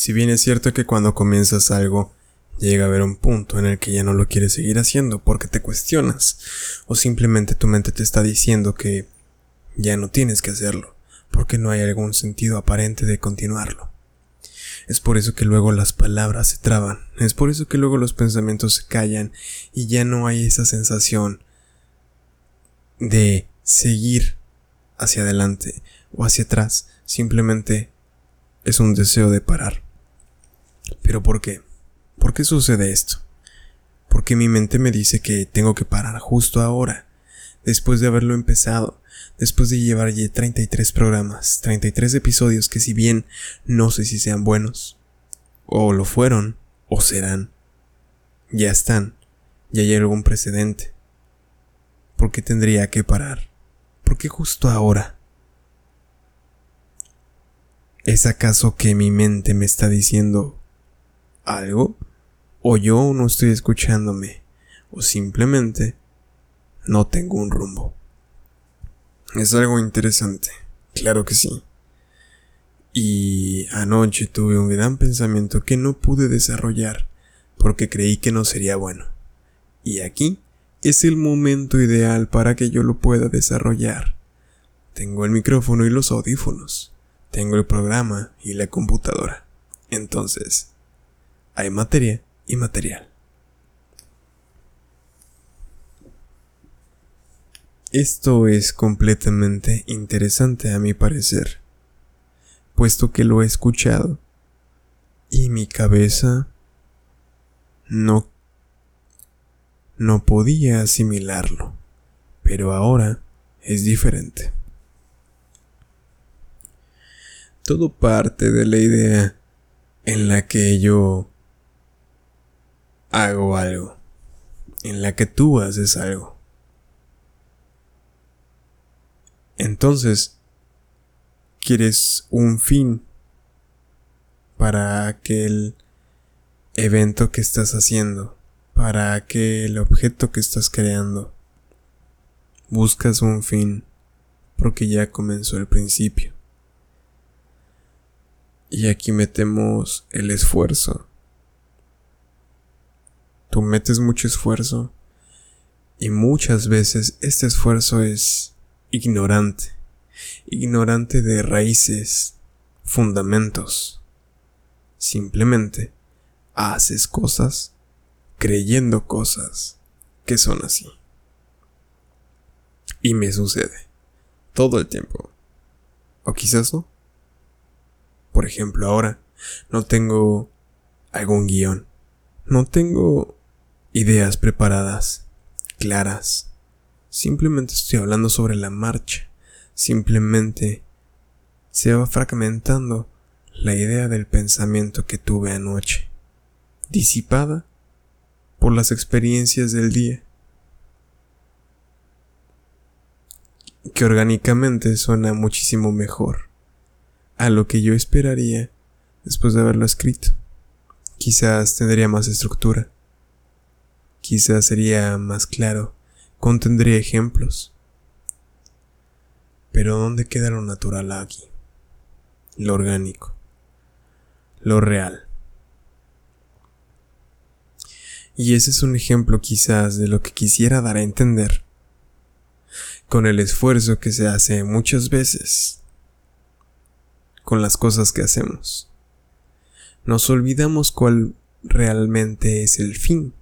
Si bien es cierto que cuando comienzas algo, llega a haber un punto en el que ya no lo quieres seguir haciendo porque te cuestionas o simplemente tu mente te está diciendo que ya no tienes que hacerlo porque no hay algún sentido aparente de continuarlo. Es por eso que luego las palabras se traban, es por eso que luego los pensamientos se callan y ya no hay esa sensación de seguir hacia adelante o hacia atrás, simplemente es un deseo de parar. ¿Pero por qué? ¿Por qué sucede esto? Porque mi mente me dice que tengo que parar justo ahora, después de haberlo empezado, después de llevar ya 33 programas, 33 episodios que si bien no sé si sean buenos, o lo fueron, o serán, ya están, ya hay algún precedente. ¿Por qué tendría que parar? ¿Por qué justo ahora? ¿Es acaso que mi mente me está diciendo algo, o yo no estoy escuchándome, o simplemente no tengo un rumbo. Es algo interesante, claro que sí. Y anoche tuve un gran pensamiento que no pude desarrollar porque creí que no sería bueno. Y aquí es el momento ideal para que yo lo pueda desarrollar. Tengo el micrófono y los audífonos. Tengo el programa y la computadora. Entonces, hay materia y material. Esto es completamente interesante a mi parecer, puesto que lo he escuchado y mi cabeza no no podía asimilarlo, pero ahora es diferente. Todo parte de la idea en la que yo hago algo, en la que tú haces algo. Entonces, quieres un fin para aquel evento que estás haciendo, para aquel objeto que estás creando. Buscas un fin porque ya comenzó el principio. Y aquí metemos el esfuerzo tú metes mucho esfuerzo y muchas veces este esfuerzo es ignorante, ignorante de raíces, fundamentos. Simplemente haces cosas creyendo cosas que son así. Y me sucede todo el tiempo. O quizás no. Por ejemplo, ahora no tengo algún guion. No tengo ideas preparadas, claras. Simplemente estoy hablando sobre la marcha. Simplemente se va fragmentando la idea del pensamiento que tuve anoche, disipada por las experiencias del día, que orgánicamente suena muchísimo mejor a lo que yo esperaría después de haberlo escrito. Quizás tendría más estructura Quizás sería más claro, contendría ejemplos. Pero ¿dónde queda lo natural aquí? Lo orgánico, lo real. Y ese es un ejemplo quizás de lo que quisiera dar a entender, con el esfuerzo que se hace muchas veces, con las cosas que hacemos. Nos olvidamos cuál realmente es el fin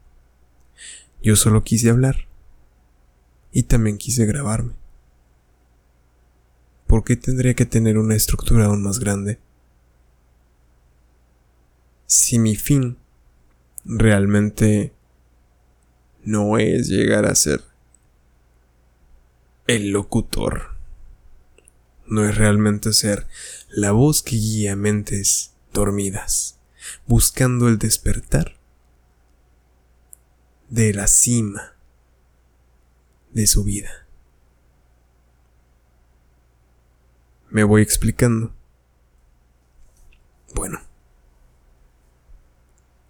yo solo quise hablar. Y también quise grabarme. ¿Por qué tendría que tener una estructura aún más grande? Si mi fin realmente no es llegar a ser el locutor, no es realmente ser la voz que guía mentes dormidas, buscando el despertar de la cima de su vida. Me voy explicando. Bueno,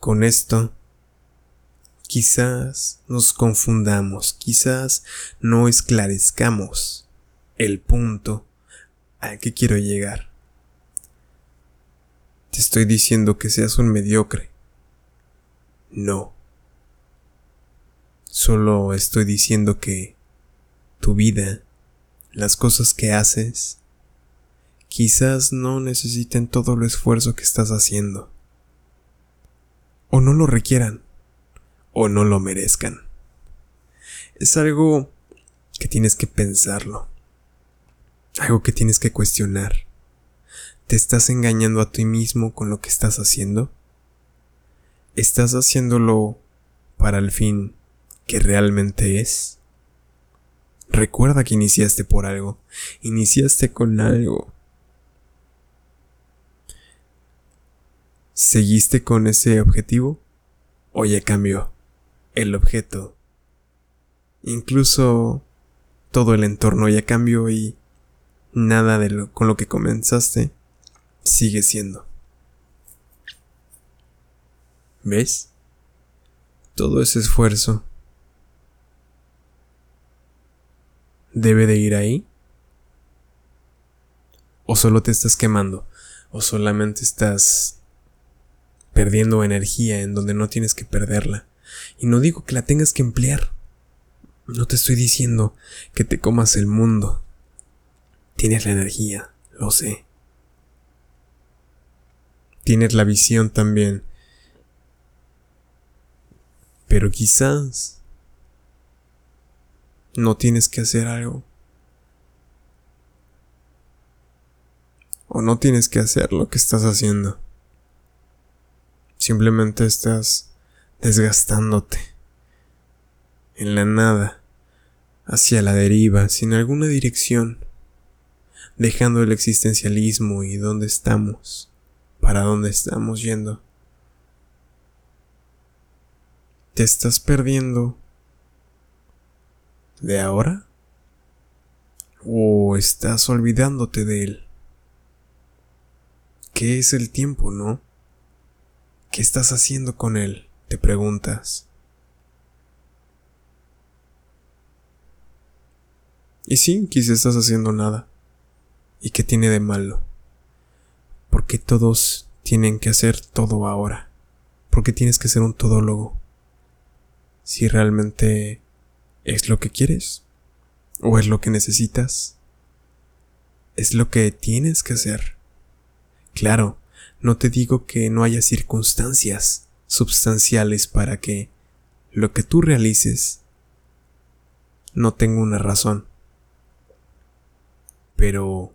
con esto quizás nos confundamos, quizás no esclarezcamos el punto al que quiero llegar. te estoy diciendo que seas un mediocre. No. Solo estoy diciendo que tu vida, las cosas que haces, quizás no necesiten todo el esfuerzo que estás haciendo. O no lo requieran, o no lo merezcan. Es algo que tienes que pensarlo, algo que tienes que cuestionar. ¿Te estás engañando a ti mismo con lo que estás haciendo? ¿Estás haciéndolo para el fin que realmente es? Recuerda que iniciaste por algo, iniciaste con algo. ¿Seguiste con ese objetivo? ¿O ya cambió el objeto? Incluso todo el entorno ya cambió y nada de lo con lo que comenzaste sigue siendo. ¿Ves? Todo ese esfuerzo debe de ir ahí. O solo te estás quemando. O solamente estás perdiendo energía en donde no tienes que perderla. Y no digo que la tengas que emplear. No te estoy diciendo que te comas el mundo. Tienes la energía, lo sé. Tienes la visión también pero quizás no tienes que hacer algo. O no tienes que hacer lo que estás haciendo. Simplemente estás desgastándote en la nada, hacia la deriva, sin alguna dirección, dejando el existencialismo y dónde estamos, para dónde estamos yendo. ¿Te estás perdiendo de ahora? ¿O estás olvidándote de él? ¿Qué es el tiempo, no? ¿Qué estás haciendo con él? Te preguntas. Y sí, quizás estás haciendo nada. ¿Y qué tiene de malo? ¿Por qué todos tienen que hacer todo ahora? ¿Por qué tienes que ser un todólogo? si realmente es lo que quieres o es lo que necesitas. Es lo que tienes que hacer. Claro, no te digo que no haya circunstancias substanciales para que lo que tú realices no tenga una razón. Pero,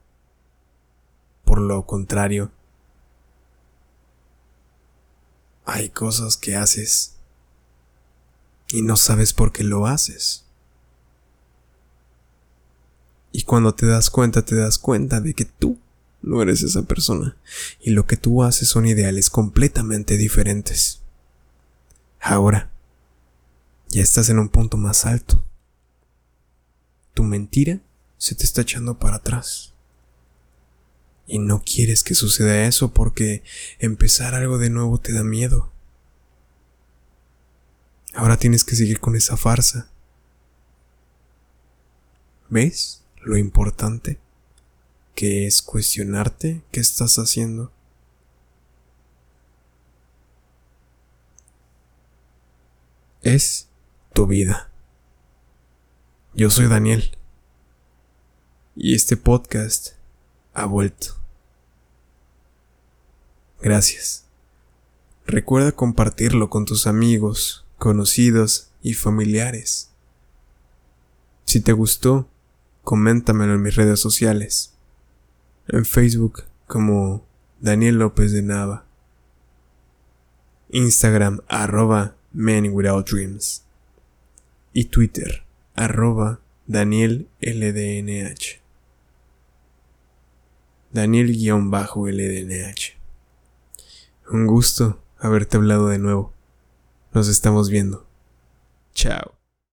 por lo contrario, hay cosas que haces y no sabes por qué lo haces. Y cuando te das cuenta, te das cuenta de que tú no eres esa persona y lo que tú haces son ideales completamente diferentes. Ahora, ya estás en un punto más alto. Tu mentira se te está echando para atrás. Y no quieres que suceda eso porque empezar algo de nuevo te da miedo. Ahora tienes que seguir con esa farsa. ¿Ves lo importante que es cuestionarte qué estás haciendo? Es tu vida. Yo soy Daniel. Y este podcast ha vuelto. Gracias. Recuerda compartirlo con tus amigos, conocidos y familiares. Si te gustó, coméntamelo en mis redes sociales. En Facebook como Daniel López de Nava. Instagram arroba Man Without Dreams. Y Twitter arroba Daniel LDNH. Daniel-LDNH. Un gusto haberte hablado de nuevo. Nos estamos viendo. Chao.